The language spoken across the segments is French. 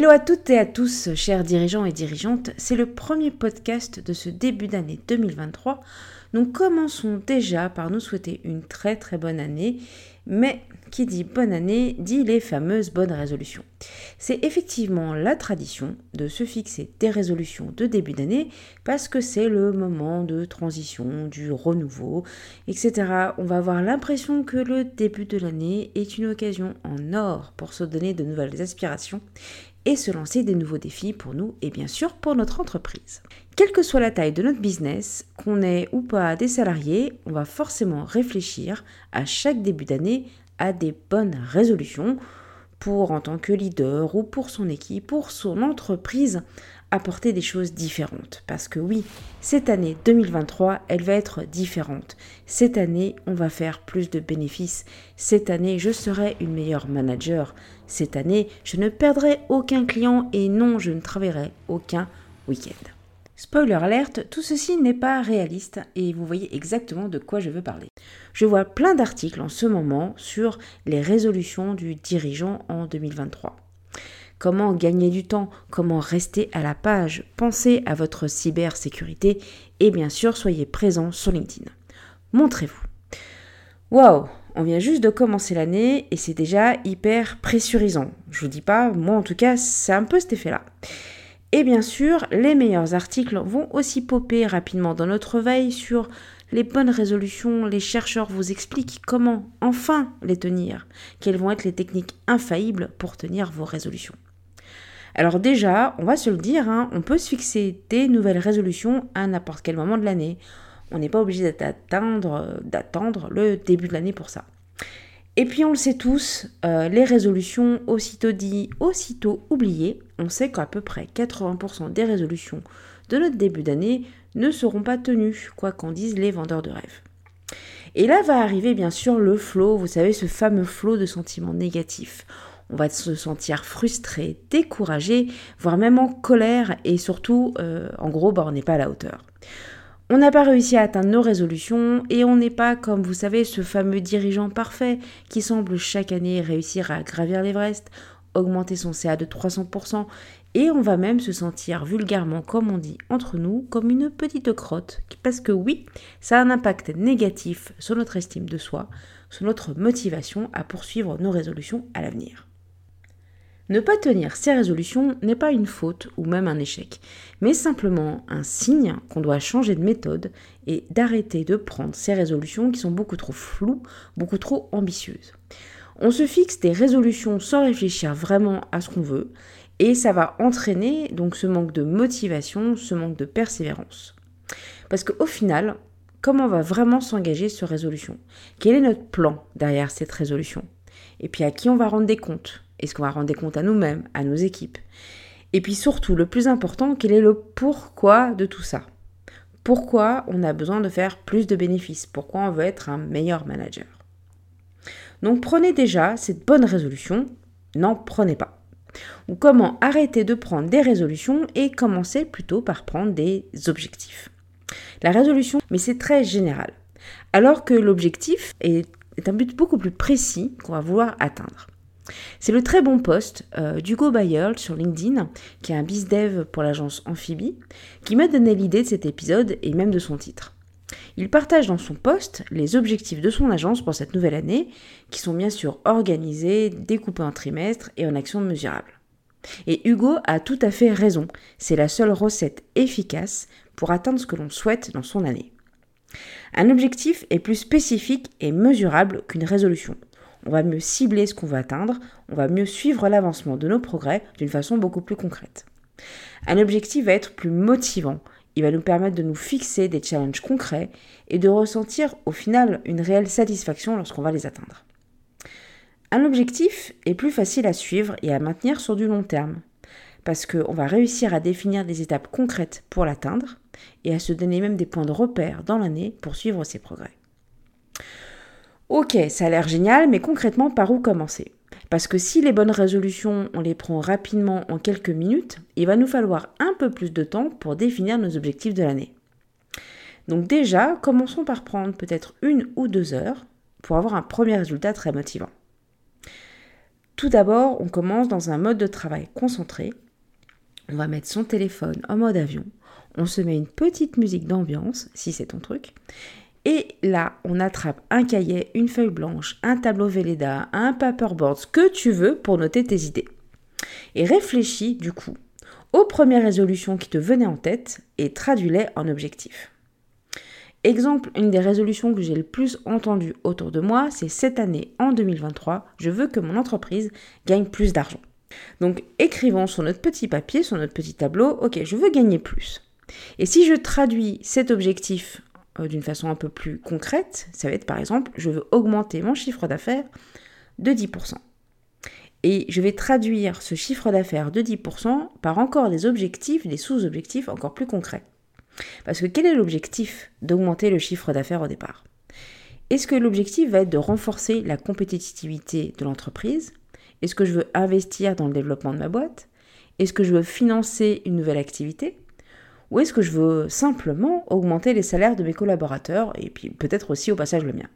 Hello à toutes et à tous, chers dirigeants et dirigeantes, c'est le premier podcast de ce début d'année 2023. Donc commençons déjà par nous souhaiter une très très bonne année, mais qui dit bonne année dit les fameuses bonnes résolutions. C'est effectivement la tradition de se fixer des résolutions de début d'année parce que c'est le moment de transition, du renouveau, etc. On va avoir l'impression que le début de l'année est une occasion en or pour se donner de nouvelles aspirations et se lancer des nouveaux défis pour nous et bien sûr pour notre entreprise. Quelle que soit la taille de notre business, qu'on ait ou pas des salariés, on va forcément réfléchir à chaque début d'année à des bonnes résolutions pour en tant que leader ou pour son équipe, pour son entreprise, apporter des choses différentes. Parce que oui, cette année 2023, elle va être différente. Cette année, on va faire plus de bénéfices. Cette année, je serai une meilleure manager. Cette année, je ne perdrai aucun client et non, je ne travaillerai aucun week-end. Spoiler alerte, tout ceci n'est pas réaliste et vous voyez exactement de quoi je veux parler. Je vois plein d'articles en ce moment sur les résolutions du dirigeant en 2023 comment gagner du temps, comment rester à la page, pensez à votre cybersécurité et bien sûr soyez présent sur LinkedIn. Montrez-vous. Waouh, on vient juste de commencer l'année et c'est déjà hyper pressurisant. Je vous dis pas, moi en tout cas, c'est un peu cet effet-là. Et bien sûr, les meilleurs articles vont aussi popper rapidement dans notre veille sur les bonnes résolutions. Les chercheurs vous expliquent comment enfin les tenir, quelles vont être les techniques infaillibles pour tenir vos résolutions. Alors déjà, on va se le dire, hein, on peut se fixer des nouvelles résolutions à n'importe quel moment de l'année. On n'est pas obligé d'attendre, le début de l'année pour ça. Et puis on le sait tous, euh, les résolutions aussitôt dit, aussitôt oubliées, on sait qu'à peu près 80% des résolutions de notre début d'année ne seront pas tenues, quoi qu'en disent les vendeurs de rêves. Et là va arriver bien sûr le flot, vous savez, ce fameux flot de sentiments négatifs on va se sentir frustré, découragé, voire même en colère et surtout, euh, en gros, bah, on n'est pas à la hauteur. On n'a pas réussi à atteindre nos résolutions et on n'est pas, comme vous savez, ce fameux dirigeant parfait qui semble chaque année réussir à gravir l'Everest, augmenter son CA de 300% et on va même se sentir vulgairement, comme on dit entre nous, comme une petite crotte, parce que oui, ça a un impact négatif sur notre estime de soi, sur notre motivation à poursuivre nos résolutions à l'avenir. Ne pas tenir ses résolutions n'est pas une faute ou même un échec, mais simplement un signe qu'on doit changer de méthode et d'arrêter de prendre ces résolutions qui sont beaucoup trop floues, beaucoup trop ambitieuses. On se fixe des résolutions sans réfléchir vraiment à ce qu'on veut, et ça va entraîner donc ce manque de motivation, ce manque de persévérance. Parce qu'au final, comment on va vraiment s'engager sur résolution? Quel est notre plan derrière cette résolution? Et puis à qui on va rendre des comptes? Est-ce qu'on va rendre des à nous-mêmes, à nos équipes Et puis surtout, le plus important, quel est le pourquoi de tout ça? Pourquoi on a besoin de faire plus de bénéfices? Pourquoi on veut être un meilleur manager? Donc prenez déjà cette bonne résolution, n'en prenez pas. Ou comment arrêter de prendre des résolutions et commencer plutôt par prendre des objectifs. La résolution, mais c'est très général. Alors que l'objectif est un but beaucoup plus précis qu'on va vouloir atteindre. C'est le très bon post euh, d'Hugo Bayerl sur LinkedIn, qui est un bizdev pour l'agence Amphibie, qui m'a donné l'idée de cet épisode et même de son titre. Il partage dans son poste les objectifs de son agence pour cette nouvelle année, qui sont bien sûr organisés, découpés en trimestres et en actions mesurables. Et Hugo a tout à fait raison, c'est la seule recette efficace pour atteindre ce que l'on souhaite dans son année. Un objectif est plus spécifique et mesurable qu'une résolution. On va mieux cibler ce qu'on veut atteindre, on va mieux suivre l'avancement de nos progrès d'une façon beaucoup plus concrète. Un objectif va être plus motivant, il va nous permettre de nous fixer des challenges concrets et de ressentir au final une réelle satisfaction lorsqu'on va les atteindre. Un objectif est plus facile à suivre et à maintenir sur du long terme, parce qu'on va réussir à définir des étapes concrètes pour l'atteindre et à se donner même des points de repère dans l'année pour suivre ses progrès. Ok, ça a l'air génial, mais concrètement, par où commencer? Parce que si les bonnes résolutions, on les prend rapidement en quelques minutes, il va nous falloir un peu plus de temps pour définir nos objectifs de l'année. Donc déjà, commençons par prendre peut-être une ou deux heures pour avoir un premier résultat très motivant. Tout d'abord, on commence dans un mode de travail concentré. On va mettre son téléphone en mode avion. On se met une petite musique d'ambiance, si c'est ton truc. Et là, on attrape un cahier, une feuille blanche, un tableau Velleda, un paperboard, ce que tu veux pour noter tes idées. Et réfléchis, du coup, aux premières résolutions qui te venaient en tête et traduis-les en objectifs. Exemple, une des résolutions que j'ai le plus entendues autour de moi, c'est cette année, en 2023, je veux que mon entreprise gagne plus d'argent. Donc écrivons sur notre petit papier, sur notre petit tableau, ok, je veux gagner plus. Et si je traduis cet objectif euh, d'une façon un peu plus concrète, ça va être par exemple, je veux augmenter mon chiffre d'affaires de 10%. Et je vais traduire ce chiffre d'affaires de 10% par encore des objectifs, des sous-objectifs encore plus concrets. Parce que quel est l'objectif d'augmenter le chiffre d'affaires au départ? Est-ce que l'objectif va être de renforcer la compétitivité de l'entreprise? Est-ce que je veux investir dans le développement de ma boîte? Est-ce que je veux financer une nouvelle activité? Ou est-ce que je veux simplement augmenter les salaires de mes collaborateurs et puis peut-être aussi au passage le mien?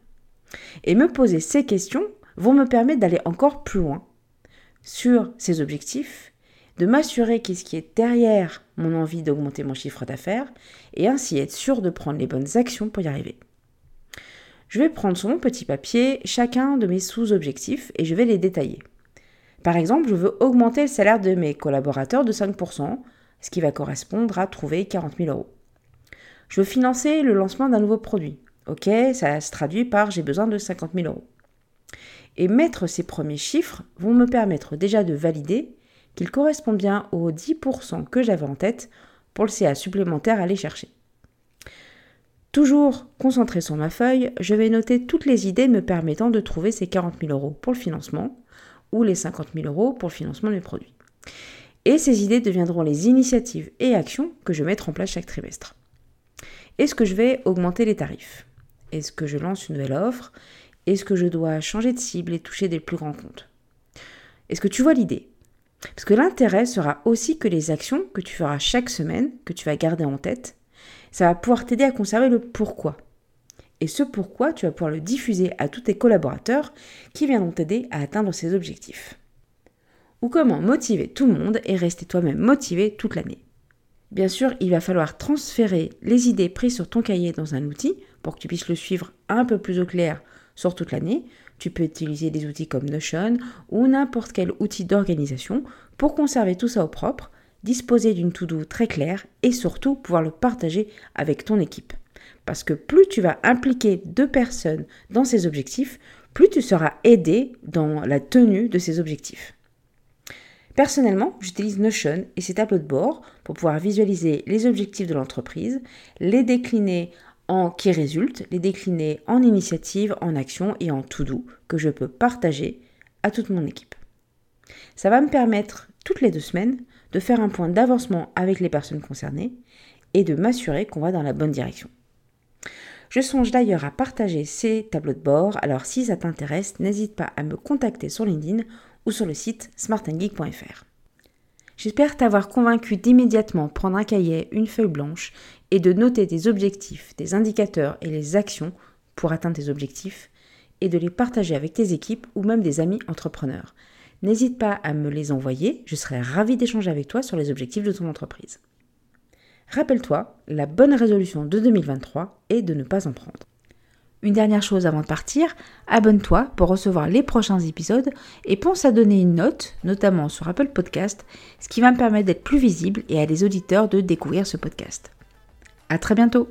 Et me poser ces questions vont me permettre d'aller encore plus loin sur ces objectifs de m'assurer qu'est-ce qui est derrière mon envie d'augmenter mon chiffre d'affaires et ainsi être sûr de prendre les bonnes actions pour y arriver. Je vais prendre sur mon petit papier chacun de mes sous-objectifs et je vais les détailler. Par exemple, je veux augmenter le salaire de mes collaborateurs de 5%, ce qui va correspondre à trouver 40 000 euros. Je veux financer le lancement d'un nouveau produit. Ok, ça se traduit par j'ai besoin de 50 000 euros. Et mettre ces premiers chiffres vont me permettre déjà de valider qu'il correspond bien aux 10% que j'avais en tête pour le CA supplémentaire à aller chercher. Toujours concentré sur ma feuille, je vais noter toutes les idées me permettant de trouver ces 40 000 euros pour le financement ou les 50 000 euros pour le financement mes produits. Et ces idées deviendront les initiatives et actions que je vais mettre en place chaque trimestre. Est-ce que je vais augmenter les tarifs? Est-ce que je lance une nouvelle offre? Est-ce que je dois changer de cible et toucher des plus grands comptes? Est-ce que tu vois l'idée? Parce que l'intérêt sera aussi que les actions que tu feras chaque semaine, que tu vas garder en tête, ça va pouvoir t'aider à conserver le pourquoi. Et ce pourquoi, tu vas pouvoir le diffuser à tous tes collaborateurs qui viendront t'aider à atteindre ces objectifs. Ou comment motiver tout le monde et rester toi-même motivé toute l'année. Bien sûr, il va falloir transférer les idées prises sur ton cahier dans un outil pour que tu puisses le suivre un peu plus au clair sur toute l'année, tu peux utiliser des outils comme Notion ou n'importe quel outil d'organisation pour conserver tout ça au propre, disposer d'une to-do très claire et surtout pouvoir le partager avec ton équipe. Parce que plus tu vas impliquer deux personnes dans ces objectifs, plus tu seras aidé dans la tenue de ces objectifs. Personnellement, j'utilise Notion et ses tableaux de bord pour pouvoir visualiser les objectifs de l'entreprise, les décliner en qui résultent, les décliner en initiative, en action et en to-do que je peux partager à toute mon équipe. Ça va me permettre toutes les deux semaines de faire un point d'avancement avec les personnes concernées et de m'assurer qu'on va dans la bonne direction. Je songe d'ailleurs à partager ces tableaux de bord, alors si ça t'intéresse, n'hésite pas à me contacter sur LinkedIn ou sur le site smartandgeek.fr. J'espère t'avoir convaincu d'immédiatement prendre un cahier, une feuille blanche et de noter tes objectifs, tes indicateurs et les actions pour atteindre tes objectifs et de les partager avec tes équipes ou même des amis entrepreneurs. N'hésite pas à me les envoyer, je serai ravie d'échanger avec toi sur les objectifs de ton entreprise. Rappelle-toi, la bonne résolution de 2023 est de ne pas en prendre. Une dernière chose avant de partir, abonne-toi pour recevoir les prochains épisodes et pense à donner une note, notamment sur Apple Podcast, ce qui va me permettre d'être plus visible et à des auditeurs de découvrir ce podcast. À très bientôt!